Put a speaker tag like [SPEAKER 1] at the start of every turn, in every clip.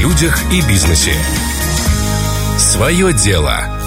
[SPEAKER 1] людях и бизнесе. Свое дело.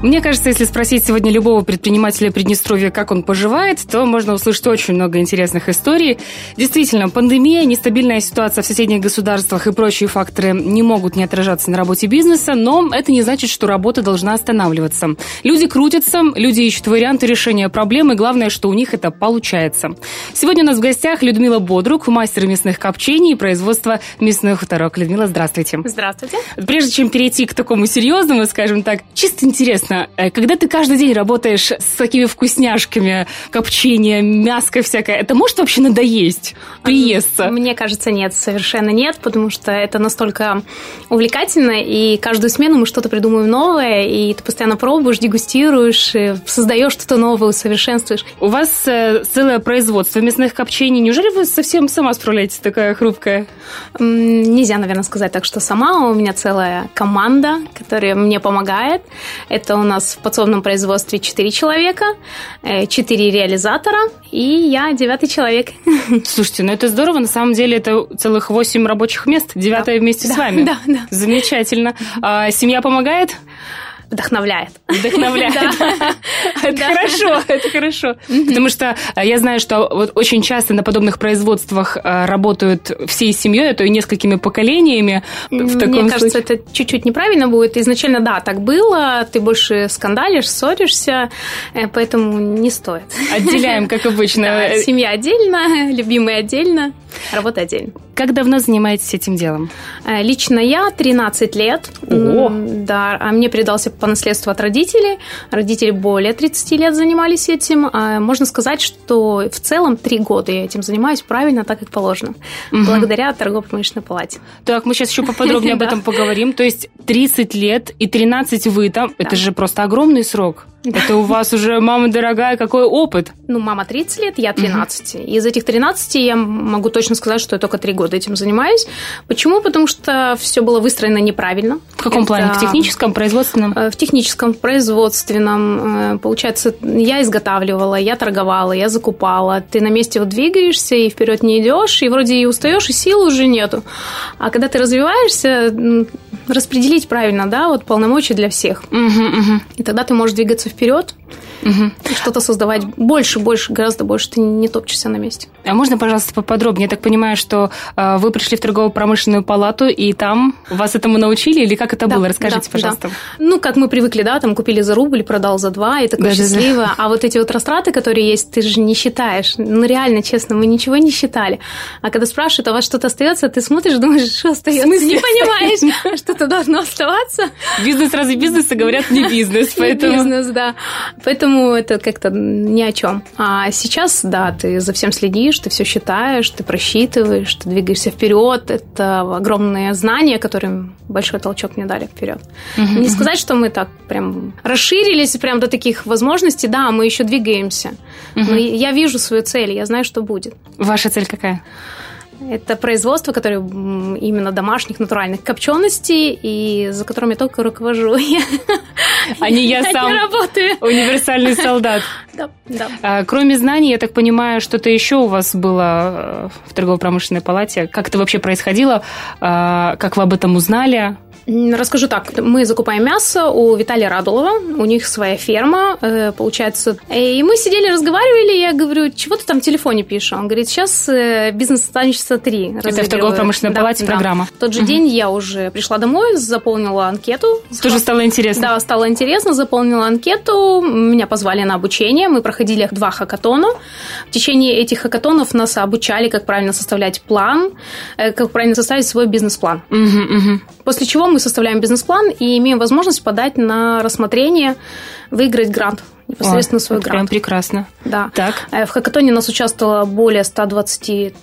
[SPEAKER 2] Мне кажется, если спросить сегодня любого предпринимателя Приднестровья, как он поживает, то можно услышать очень много интересных историй. Действительно, пандемия, нестабильная ситуация в соседних государствах и прочие факторы не могут не отражаться на работе бизнеса, но это не значит, что работа должна останавливаться. Люди крутятся, люди ищут варианты решения проблемы, главное, что у них это получается. Сегодня у нас в гостях Людмила Бодрук, мастер мясных копчений и производства мясных хуторок. Людмила, здравствуйте.
[SPEAKER 3] Здравствуйте.
[SPEAKER 2] Прежде чем перейти к такому серьезному, скажем так, чисто интересно, интересно, э, когда ты каждый день работаешь с такими вкусняшками, копчение, мяско всякое, это может вообще надоесть, приесться?
[SPEAKER 3] Мне кажется, нет, совершенно нет, потому что это настолько увлекательно, и каждую смену мы что-то придумываем новое, и ты постоянно пробуешь, дегустируешь, создаешь что-то новое, усовершенствуешь.
[SPEAKER 2] У вас э, целое производство мясных копчений. Неужели вы совсем сама справляетесь, такая хрупкая?
[SPEAKER 3] Нельзя, наверное, сказать так, что сама. У меня целая команда, которая мне помогает. Это у нас в подсобном производстве 4 человека, 4 э, реализатора, и я девятый человек.
[SPEAKER 2] Слушайте, ну это здорово, на самом деле это целых 8 рабочих мест, девятое да. вместе
[SPEAKER 3] да,
[SPEAKER 2] с вами.
[SPEAKER 3] Да, да.
[SPEAKER 2] Замечательно. А семья помогает?
[SPEAKER 3] Вдохновляет.
[SPEAKER 2] Вдохновляет. Это хорошо, это хорошо. Потому что э, я знаю, что вот очень часто на подобных производствах э, работают всей семьей, а то и несколькими поколениями.
[SPEAKER 3] Мне кажется, это чуть-чуть неправильно будет. Изначально, да, так было. Ты больше скандалишь, ссоришься, э, поэтому не стоит.
[SPEAKER 2] Отделяем, как обычно.
[SPEAKER 3] Семья отдельно, любимые отдельно, работа отдельно.
[SPEAKER 2] Как давно занимаетесь этим делом?
[SPEAKER 3] Лично я 13 лет.
[SPEAKER 2] О!
[SPEAKER 3] Да, а мне передался по наследству от родителей. Родители более 30 лет занимались этим. А можно сказать, что в целом три года я этим занимаюсь правильно, так как положено, угу. благодаря торгово-промышленной палате.
[SPEAKER 2] Так, мы сейчас еще поподробнее об этом поговорим. То есть 30 лет и 13 вы там, это же просто огромный срок. Это у вас уже, мама дорогая, какой опыт?
[SPEAKER 3] Ну, мама 30 лет, я 13. Угу. Из этих 13 я могу точно сказать, что я только 3 года этим занимаюсь. Почему? Потому что все было выстроено неправильно.
[SPEAKER 2] В каком Это... плане? В техническом, производственном?
[SPEAKER 3] Э, в техническом, производственном. Э, получается, я изготавливала, я торговала, я закупала. Ты на месте вот двигаешься и вперед не идешь, и вроде и устаешь, и сил уже нету. А когда ты развиваешься, распределить правильно, да, вот полномочия для всех.
[SPEAKER 2] Угу, угу.
[SPEAKER 3] И тогда ты можешь двигаться вперед, угу. что-то создавать больше, больше, гораздо больше, ты не топчешься на месте.
[SPEAKER 2] А можно, пожалуйста, поподробнее? Я так понимаю, что э, вы пришли в торгово-промышленную палату, и там вас этому научили, или как это
[SPEAKER 3] да,
[SPEAKER 2] было? Расскажите,
[SPEAKER 3] да,
[SPEAKER 2] пожалуйста.
[SPEAKER 3] Да. Ну, как мы привыкли, да, там купили за рубль, продал за два, и такое да, счастливо. Да, да. А вот эти вот растраты, которые есть, ты же не считаешь. Ну, реально, честно, мы ничего не считали. А когда спрашивают, а у вас что-то остается, ты смотришь, думаешь, что остается? Не понимаешь, что-то должно оставаться.
[SPEAKER 2] Бизнес разве бизнес, а говорят, не бизнес,
[SPEAKER 3] поэтому... бизнес, да. Поэтому это как-то ни о чем. А сейчас, да, ты за всем следишь, ты все считаешь, ты просчитываешь, ты двигаешься вперед. Это огромные знания, которые большой толчок мне дали вперед. Uh-huh, не сказать, что мы так прям расширились прям до таких возможностей, да, мы еще двигаемся. Uh-huh. Но я вижу свою цель, я знаю, что будет.
[SPEAKER 2] Ваша цель какая?
[SPEAKER 3] Это производство, которое именно домашних натуральных копченостей, и за которым я только руковожу.
[SPEAKER 2] А не я сам
[SPEAKER 3] работаю.
[SPEAKER 2] универсальный солдат.
[SPEAKER 3] Да, да.
[SPEAKER 2] А, кроме знаний, я так понимаю, что-то еще у вас было э, в торгово-промышленной палате. Как это вообще происходило? А, как вы об этом узнали?
[SPEAKER 3] Расскажу так. Мы закупаем мясо у Виталия Радулова. У них своя ферма, э, получается. И мы сидели, разговаривали, я говорю, чего ты там в телефоне пишешь? Он говорит, сейчас э, бизнес-станчество 3.
[SPEAKER 2] Это в торгово-промышленной да, палате да. программа.
[SPEAKER 3] В тот же угу. день я уже пришла домой, заполнила анкету.
[SPEAKER 2] Тоже стало интересно?
[SPEAKER 3] Да, стало интересно, заполнила анкету. Меня позвали на обучение. Мы проходили два хакатона. В течение этих хакатонов нас обучали, как правильно составлять план, э, как правильно составить свой бизнес-план.
[SPEAKER 2] Угу, угу.
[SPEAKER 3] После чего мы составляем бизнес-план и имеем возможность подать на рассмотрение, выиграть грант непосредственно О, свой грант.
[SPEAKER 2] Прям прекрасно.
[SPEAKER 3] Да.
[SPEAKER 2] Так.
[SPEAKER 3] Э, в хакатоне у нас участвовало более 120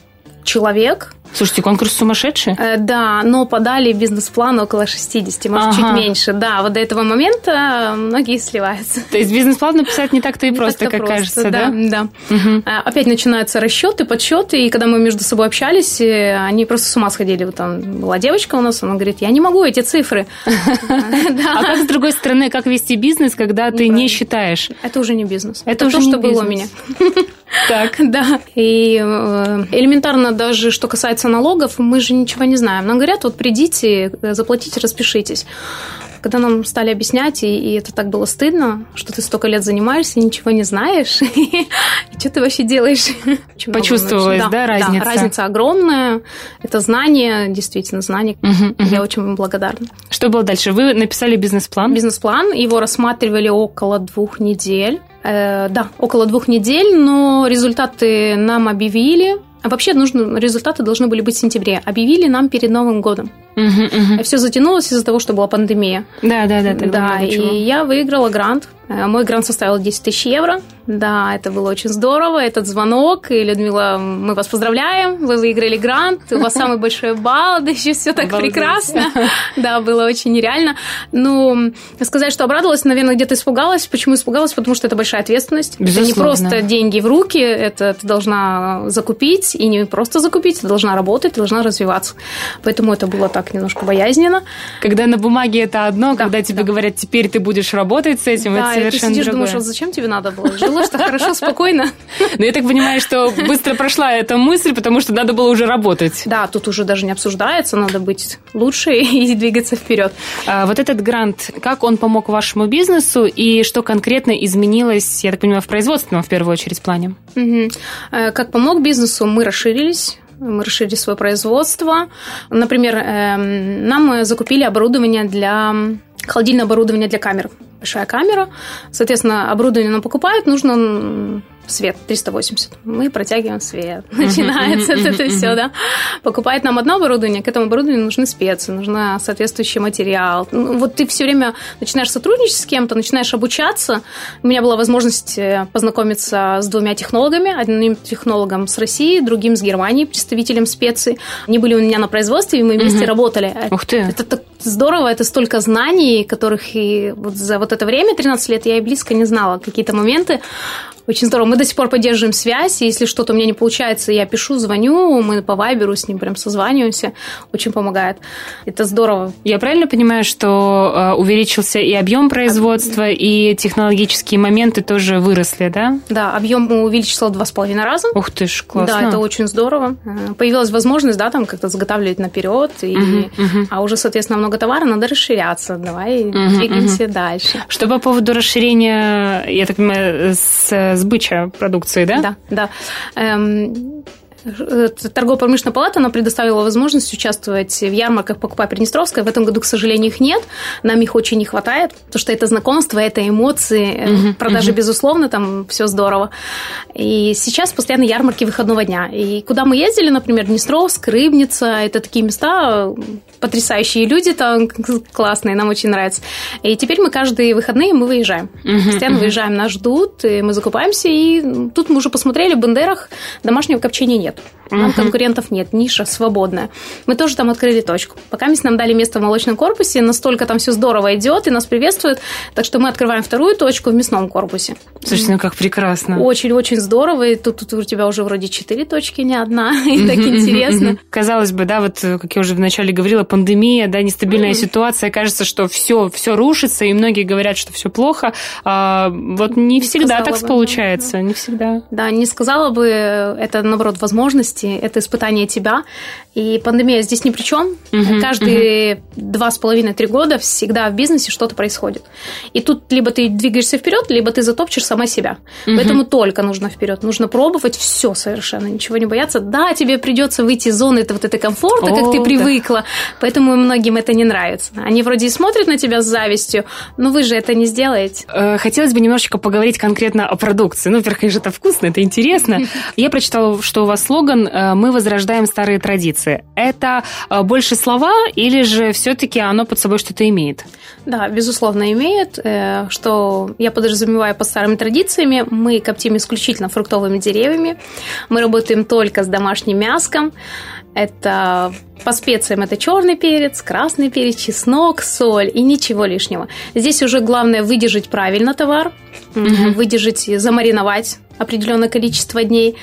[SPEAKER 3] человек.
[SPEAKER 2] Слушайте, конкурс сумасшедший?
[SPEAKER 3] Э, да, но подали бизнес-план около 60, может, ага. чуть меньше. Да, вот до этого момента многие сливаются.
[SPEAKER 2] То есть бизнес-план написать не так-то и не просто, как просто, кажется, да?
[SPEAKER 3] Да, да. Угу. Опять начинаются расчеты, подсчеты, и когда мы между собой общались, э, они просто с ума сходили. Вот там была девочка у нас, она говорит, я не могу эти цифры.
[SPEAKER 2] А как с другой стороны, как вести бизнес, когда ты не считаешь?
[SPEAKER 3] Это уже не бизнес. Это уже то, что было у меня. Так. Да. И э, элементарно даже, что касается налогов, мы же ничего не знаем. Нам говорят, вот придите, заплатите, распишитесь когда нам стали объяснять, и, и это так было стыдно, что ты столько лет занимаешься, ничего не знаешь, и что ты вообще делаешь?
[SPEAKER 2] Почувствовалась, да, да, разница?
[SPEAKER 3] Да, разница огромная. Это знание, действительно, знание. Я очень благодарна.
[SPEAKER 2] Что было дальше? Вы написали бизнес-план?
[SPEAKER 3] Бизнес-план, его рассматривали около двух недель. Э, да, около двух недель, но результаты нам объявили. А вообще нужно, результаты должны были быть в сентябре. Объявили нам перед Новым годом. Угу, угу. Все затянулось из-за того, что была пандемия.
[SPEAKER 2] Да, да, да.
[SPEAKER 3] Да, и я выиграла грант. Э, мой грант составил 10 тысяч евро. Да, это было очень здорово. Этот звонок. И, Людмила, мы вас поздравляем. Вы выиграли грант. У вас самый большой балл. Да еще все так прекрасно. Да, было очень нереально. Ну, сказать, что обрадовалась, наверное, где-то испугалась. Почему испугалась? Потому что это большая ответственность. Это не просто деньги в руки. Это ты должна закупить. И не просто закупить, ты должна работать, ты должна развиваться. Поэтому это было так немножко боязненно.
[SPEAKER 2] Когда на бумаге это одно, когда тебе говорят, теперь ты будешь работать с этим, это совершенно ты
[SPEAKER 3] сидишь, думаешь, вот зачем тебе надо было? Жило, что хорошо, спокойно.
[SPEAKER 2] Но ну, я так понимаю, что быстро прошла эта мысль, потому что надо было уже работать.
[SPEAKER 3] Да, тут уже даже не обсуждается, надо быть лучше и двигаться вперед.
[SPEAKER 2] А вот этот грант, как он помог вашему бизнесу и что конкретно изменилось, я так понимаю, в производственном в первую очередь плане?
[SPEAKER 3] Угу. Как помог бизнесу, мы расширились, мы расширили свое производство. Например, эм, нам закупили оборудование для холодильное оборудование для камер. Большая камера. Соответственно, оборудование нам покупают, нужно свет 380. Мы протягиваем свет. Начинается это все, да. Покупает нам одно оборудование, к этому оборудованию нужны специи, нужна соответствующий материал. Ну, вот ты все время начинаешь сотрудничать с кем-то, начинаешь обучаться. У меня была возможность э, познакомиться с двумя технологами. Одним технологом с России, другим с Германии, представителем специй. Они были у меня на производстве, и мы вместе работали.
[SPEAKER 2] Ух ты!
[SPEAKER 3] Это так здорово, это столько знаний, которых и вот за вот это время, 13 лет, я и близко не знала какие-то моменты. Очень здорово. Мы до сих пор поддерживаем связь. Если что-то у меня не получается, я пишу, звоню, мы по вайберу с ним прям созваниваемся. Очень помогает. Это здорово.
[SPEAKER 2] Я правильно понимаю, что э, увеличился и объем производства, и технологические моменты тоже выросли, да?
[SPEAKER 3] Да, объем увеличился в два с половиной раза.
[SPEAKER 2] Ух ты ж, классно.
[SPEAKER 3] Да, это очень здорово. Э, появилась возможность, да, там как-то заготавливать наперед, и, угу, угу. а уже, соответственно, много товара, надо расширяться. Давай угу, двигаемся угу. дальше.
[SPEAKER 2] Что по поводу расширения, я так понимаю, с сбыча продукции, да?
[SPEAKER 3] Да, да. Эм, торгово-промышленная палата нам предоставила возможность участвовать в ярмарках «Покупай Приднестровская». В этом году, к сожалению, их нет. Нам их очень не хватает, потому что это знакомство, это эмоции, угу, продажи, угу. безусловно, там все здорово. И сейчас постоянно ярмарки выходного дня. И куда мы ездили, например, Днестровск, Рыбница, это такие места, потрясающие люди там классные, нам очень нравится. И теперь мы каждые выходные мы выезжаем. Угу, постоянно угу. выезжаем, нас ждут, и мы закупаемся. И тут мы уже посмотрели, в Бендерах домашнего копчения нет. Нам uh конкурентов нет, ниша свободная. Мы тоже там открыли точку. Пока мы нам дали место в молочном корпусе, настолько там все здорово идет и нас приветствуют, так что мы открываем вторую точку в мясном корпусе.
[SPEAKER 2] Слушайте, ну как прекрасно.
[SPEAKER 3] Очень-очень здорово, и тут, тут у тебя уже вроде четыре точки, не одна, и так интересно.
[SPEAKER 2] Казалось бы, да, вот как я уже вначале говорила, пандемия, да, нестабильная ситуация, кажется, что все, все рушится, и многие говорят, что все плохо. А, вот не, всегда так получается, не всегда.
[SPEAKER 3] Да, не сказала бы, это наоборот возможно возможности, это испытание тебя. И пандемия здесь ни при чем. Угу, Каждые два с половиной три года всегда в бизнесе что-то происходит. И тут либо ты двигаешься вперед, либо ты затопчешь сама себя. Угу. Поэтому только нужно вперед. Нужно пробовать все совершенно, ничего не бояться. Да, тебе придется выйти из зоны вот этой комфорта, О, как ты привыкла. Да. Поэтому многим это не нравится. Они вроде и смотрят на тебя с завистью, но вы же это не сделаете.
[SPEAKER 2] Э, хотелось бы немножечко поговорить конкретно о продукции. Ну, во-первых, конечно, это вкусно, это интересно. Я прочитала, что у вас слоган э, «Мы возрождаем старые традиции» традиции. Это э, больше слова или же все-таки оно под собой что-то имеет?
[SPEAKER 3] Да, безусловно, имеет. Э, что я подразумеваю под старыми традициями. Мы коптим исключительно фруктовыми деревьями. Мы работаем только с домашним мяском. Это по специям это черный перец, красный перец, чеснок, соль и ничего лишнего. Здесь уже главное выдержать правильно товар, mm-hmm. выдержать, замариновать определенное количество дней,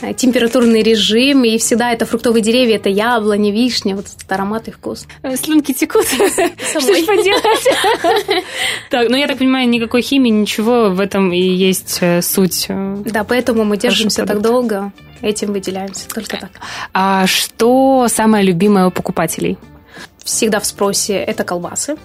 [SPEAKER 3] э, температурный режим, и всегда это фруктовые деревья, это яблони, вишня, вот этот аромат и вкус.
[SPEAKER 2] Э, слюнки текут. Что ж поделать? Так, ну я так понимаю, никакой химии, ничего в этом и есть э, суть.
[SPEAKER 3] Да, поэтому мы держимся так долго, этим выделяемся, только так.
[SPEAKER 2] А что самое любимое у покупателей?
[SPEAKER 3] Всегда в спросе это колбасы.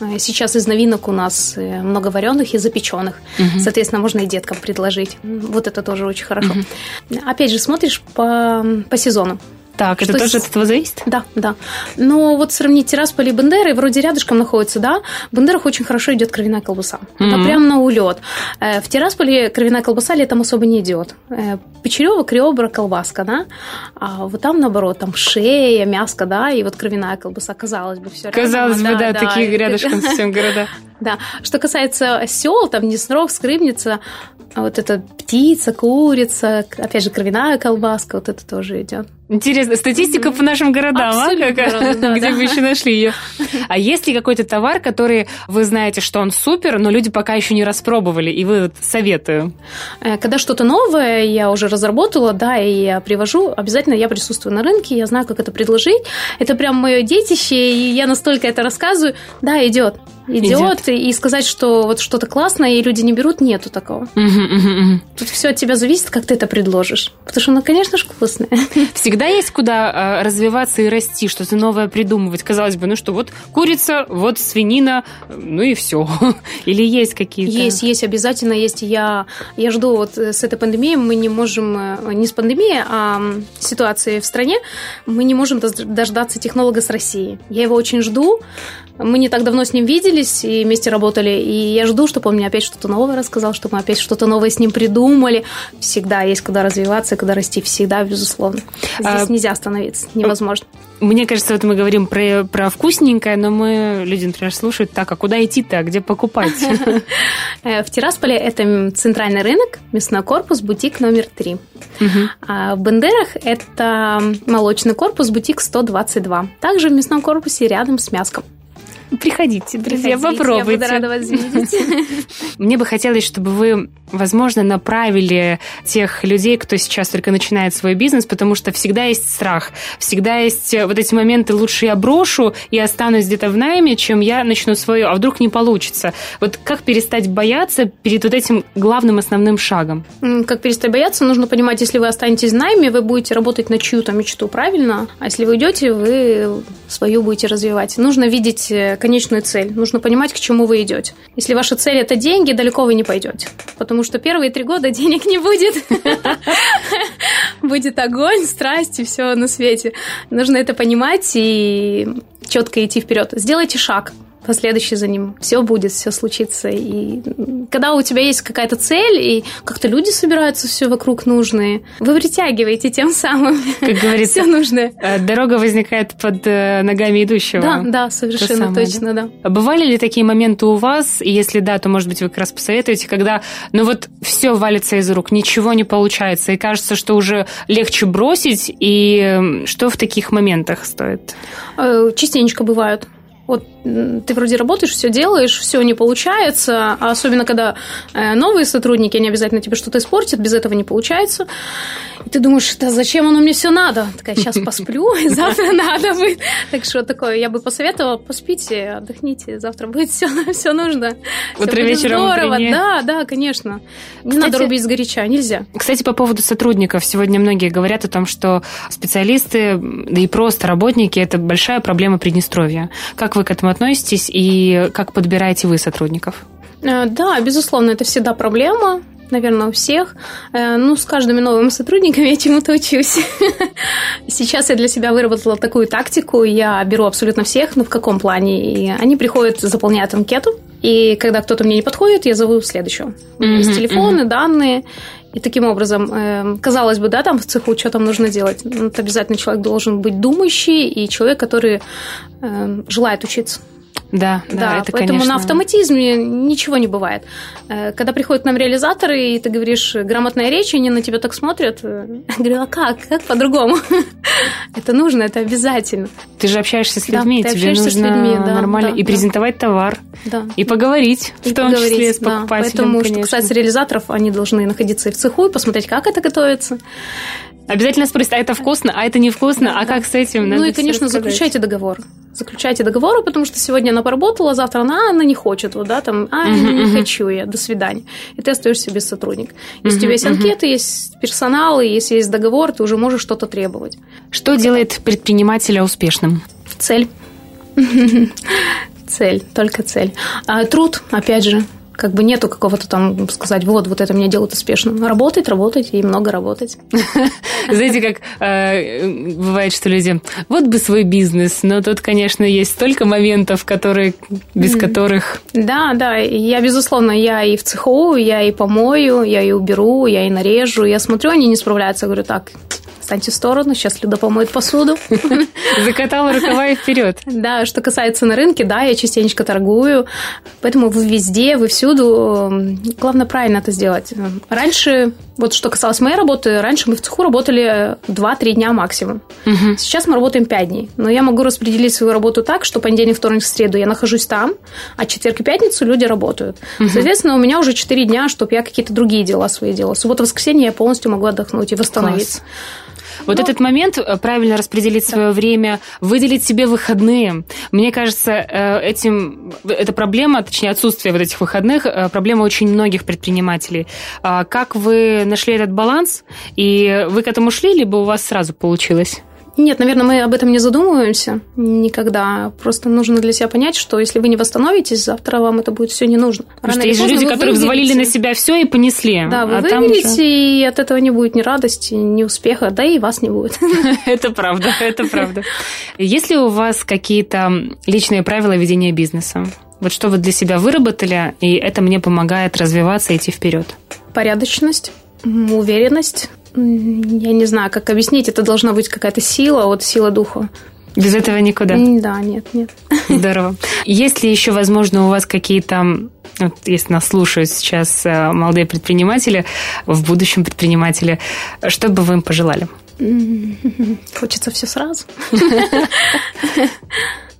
[SPEAKER 3] Э, сейчас из новинок у нас э, много вареных и запеченных. Угу. Соответственно, можно и деткам предложить. Вот это тоже очень хорошо. Угу. Опять же, смотришь по, по сезону.
[SPEAKER 2] Так, это тоже с... от этого зависит?
[SPEAKER 3] Да, да. Но вот сравнить Тирасполь и Бендеры, вроде рядышком находятся, да, в Бендерах очень хорошо идет кровяная колбаса. Mm-hmm. Это прям на улет. Э, в Тирасполе кровяная колбаса летом особо не идет. Э, Печерева, ребра, колбаска, да, а вот там, наоборот, там шея, мяско, да, и вот кровяная колбаса, казалось бы, все
[SPEAKER 2] Казалось рядом, бы, да, да, да такие рядышком совсем города.
[SPEAKER 3] Да. Что касается сел, там Днестров, Скрыбница, вот эта птица, курица, опять же, кровяная колбаска, вот это тоже идет.
[SPEAKER 2] Интересно, статистика по нашим городам, а? Как, да, где да. вы еще нашли ее? А есть ли какой-то товар, который вы знаете, что он супер, но люди пока еще не распробовали, и вы советую?
[SPEAKER 3] Э, когда что-то новое я уже разработала, да, и я привожу, обязательно я присутствую на рынке, я знаю, как это предложить. Это прям мое детище, и я настолько это рассказываю. Да, идет идет, и сказать, что вот что-то классное, и люди не берут, нету такого. Тут все от тебя зависит, как ты это предложишь. Потому что, ну, конечно же, вкусное.
[SPEAKER 2] Всегда есть куда а, развиваться и расти, что-то новое придумывать. Казалось бы, ну что, вот курица, вот свинина, ну и все. Или есть какие-то?
[SPEAKER 3] Есть, есть, обязательно есть. Я, я жду вот с этой пандемией, мы не можем, э, не с пандемией, а ситуации в стране, мы не можем дождаться технолога с России. Я его очень жду. Мы не так давно с ним виделись и вместе работали, и я жду, чтобы он мне опять что-то новое рассказал, чтобы мы опять что-то новое с ним придумали. Всегда есть куда развиваться, куда расти, всегда, безусловно. Здесь а... нельзя остановиться, невозможно.
[SPEAKER 2] Мне кажется, вот мы говорим про, про вкусненькое, но мы, люди, например, слушают, так, а куда идти-то, где покупать?
[SPEAKER 3] Э, в Тирасполе это центральный рынок, мясной корпус, бутик номер три. А в Бендерах это молочный корпус, бутик 122. Также в мясном корпусе рядом с мяском.
[SPEAKER 2] Приходите, друзья, Приходите, попробуйте. Я
[SPEAKER 3] буду рада вас видеть.
[SPEAKER 2] Мне бы хотелось, чтобы вы, возможно, направили тех людей, кто сейчас только начинает свой бизнес, потому что всегда есть страх, всегда есть вот эти моменты, лучше я брошу и останусь где-то в найме, чем я начну свое, а вдруг не получится. Вот как перестать бояться перед вот этим главным основным шагом?
[SPEAKER 3] Как перестать бояться, нужно понимать, если вы останетесь в найме, вы будете работать на чью-то мечту, правильно? А если вы идете, вы свою будете развивать. Нужно видеть э, конечную цель. Нужно понимать, к чему вы идете. Если ваша цель это деньги, далеко вы не пойдете. Потому что первые три года денег не будет. Будет огонь, страсть и все на свете. Нужно это понимать и четко идти вперед. Сделайте шаг последующий за ним. Все будет, все случится. И когда у тебя есть какая-то цель, и как-то люди собираются все вокруг нужные, вы притягиваете тем самым как говорится, все нужное.
[SPEAKER 2] Э, дорога возникает под э, ногами идущего.
[SPEAKER 3] Да, да, совершенно самое, точно, да?
[SPEAKER 2] да. Бывали ли такие моменты у вас? И если да, то, может быть, вы как раз посоветуете, когда, ну вот, все валится из рук, ничего не получается, и кажется, что уже легче бросить, и что в таких моментах стоит?
[SPEAKER 3] Э, частенько бывают. Вот ты вроде работаешь, все делаешь, все не получается, а особенно когда э, новые сотрудники, они обязательно тебе что-то испортят, без этого не получается. И ты думаешь, да зачем оно мне все надо? Такая, сейчас посплю, и завтра надо будет. Так что такое, я бы посоветовала, поспите, отдохните, завтра будет все, все нужно.
[SPEAKER 2] Утро вечером здорово,
[SPEAKER 3] да, да, конечно. Не надо рубить сгоряча, нельзя.
[SPEAKER 2] Кстати, по поводу сотрудников. Сегодня многие говорят о том, что специалисты, да и просто работники – это большая проблема Приднестровья. Как вы к этому относитесь и как подбираете вы сотрудников?
[SPEAKER 3] Э, да, безусловно, это всегда проблема наверное, у всех. Э, ну, с каждыми новыми сотрудниками я чему-то учусь. Сейчас я для себя выработала такую тактику. Я беру абсолютно всех, но в каком плане? И они приходят, заполняют анкету, и когда кто-то мне не подходит, я зову следующего. Mm-hmm, есть телефоны, данные. И таким образом, э, казалось бы, да, там в цеху что там нужно делать? Ну, это обязательно человек должен быть думающий и человек, который э, желает учиться.
[SPEAKER 2] Да, да, да это,
[SPEAKER 3] поэтому
[SPEAKER 2] конечно...
[SPEAKER 3] на автоматизме ничего не бывает. Э, когда приходят к нам реализаторы, и ты говоришь грамотная речь, они на тебя так смотрят, э, я говорю, а как? Как по-другому? Это нужно, это обязательно.
[SPEAKER 2] Ты же общаешься с людьми, да, тебе нужно с людьми, да, нормально да, и презентовать товар, да. и поговорить, и в том поговорить, числе с покупателем, да.
[SPEAKER 3] Поэтому,
[SPEAKER 2] конечно.
[SPEAKER 3] что касается реализаторов, они должны находиться и в цеху, и посмотреть, как это готовится.
[SPEAKER 2] Обязательно спросить, а это вкусно, а это невкусно, а как с этим?
[SPEAKER 3] Надо ну и, конечно, заключайте договор. Заключайте договор, потому что сегодня она поработала, завтра она, она не хочет, вот, да, там, а, uh-huh, не uh-huh. хочу я, до свидания. И ты остаешься без сотрудника. Если uh-huh, у тебя есть анкеты, uh-huh. есть персонал, и если есть договор, ты уже можешь что-то требовать.
[SPEAKER 2] Что делает предпринимателя успешным?
[SPEAKER 3] Цель. Цель, только цель. А, труд, опять же, как бы нету какого-то там сказать, вот, вот это мне делает успешно. Работать, работать и много работать.
[SPEAKER 2] Знаете, как э, бывает, что люди, вот бы свой бизнес, но тут, конечно, есть столько моментов, которые, без которых...
[SPEAKER 3] Да, да, я, безусловно, я и в цеху, я и помою, я и уберу, я и нарежу, я смотрю, они не справляются, говорю, так, встаньте в сторону, сейчас Люда помоет посуду.
[SPEAKER 2] Закатала рукава и вперед.
[SPEAKER 3] Да, что касается на рынке, да, я частенько торгую, поэтому вы везде, вы всюду. Главное правильно это сделать. Раньше, вот что касалось моей работы, раньше мы в цеху работали 2-3 дня максимум. Угу. Сейчас мы работаем 5 дней. Но я могу распределить свою работу так, что понедельник, вторник, среду я нахожусь там, а четверг и пятницу люди работают. Угу. Соответственно, у меня уже 4 дня, чтобы я какие-то другие дела свои делала. Суббота, воскресенье я полностью могу отдохнуть и восстановиться. Класс.
[SPEAKER 2] Вот ну, этот момент, э, правильно распределить свое время, выделить себе выходные. Мне кажется, э, этим, эта проблема, точнее отсутствие вот этих выходных, э, проблема очень многих предпринимателей. А как вы нашли этот баланс? И вы к этому шли, либо у вас сразу получилось?
[SPEAKER 3] Нет, наверное, мы об этом не задумываемся никогда. Просто нужно для себя понять, что если вы не восстановитесь, завтра вам это будет все не нужно.
[SPEAKER 2] Потому что есть же люди, которые взвалили на себя все и понесли.
[SPEAKER 3] Да, вы а выберете, уже... и от этого не будет ни радости, ни успеха, да и вас не будет.
[SPEAKER 2] Это правда, это правда. Есть ли у вас какие-то личные правила ведения бизнеса? Вот что вы для себя выработали, и это мне помогает развиваться и идти вперед?
[SPEAKER 3] Порядочность, уверенность, я не знаю, как объяснить, это должна быть какая-то сила, вот сила духа.
[SPEAKER 2] Без этого никуда?
[SPEAKER 3] Да, нет, нет.
[SPEAKER 2] Здорово. Есть ли еще, возможно, у вас какие-то, вот, если нас слушают сейчас э, молодые предприниматели, в будущем предприниматели, что бы вы им пожелали?
[SPEAKER 3] Хочется все сразу.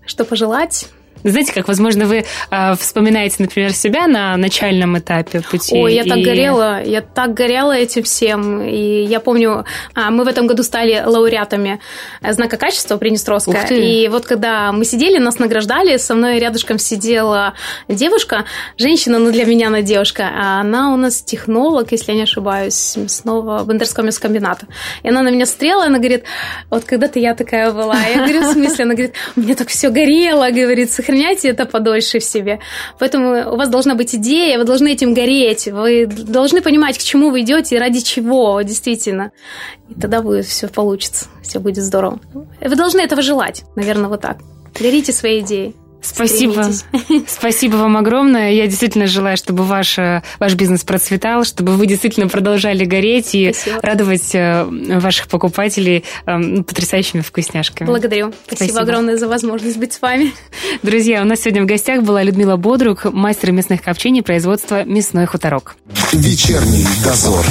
[SPEAKER 3] Что пожелать?
[SPEAKER 2] Знаете, как, возможно, вы э, вспоминаете, например, себя на начальном этапе пути.
[SPEAKER 3] Ой, я и... так горела, я так горела этим всем. И я помню, а, мы в этом году стали лауреатами знака качества Приднестровская. И вот когда мы сидели, нас награждали, со мной рядышком сидела девушка, женщина, но для меня она девушка, а она у нас технолог, если я не ошибаюсь, снова Бендерского мясокомбината. И она на меня стрела, она говорит, вот когда-то я такая была. Я говорю, в смысле? Она говорит, у меня так все горело, говорит, сохранилось сохраняйте это подольше в себе. Поэтому у вас должна быть идея, вы должны этим гореть, вы должны понимать, к чему вы идете и ради чего, действительно. И тогда будет все получится, все будет здорово. Вы должны этого желать, наверное, вот так. Горите своей идеей.
[SPEAKER 2] Спасибо. Спасибо вам огромное. Я действительно желаю, чтобы ваш, ваш бизнес процветал, чтобы вы действительно продолжали гореть и Спасибо. радовать э, ваших покупателей э, ну, потрясающими вкусняшками.
[SPEAKER 3] Благодарю. Спасибо, Спасибо огромное за возможность быть с вами.
[SPEAKER 2] Друзья, у нас сегодня в гостях была Людмила Бодрук, мастер мясных копчений производства «Мясной хуторок».
[SPEAKER 1] Вечерний дозор.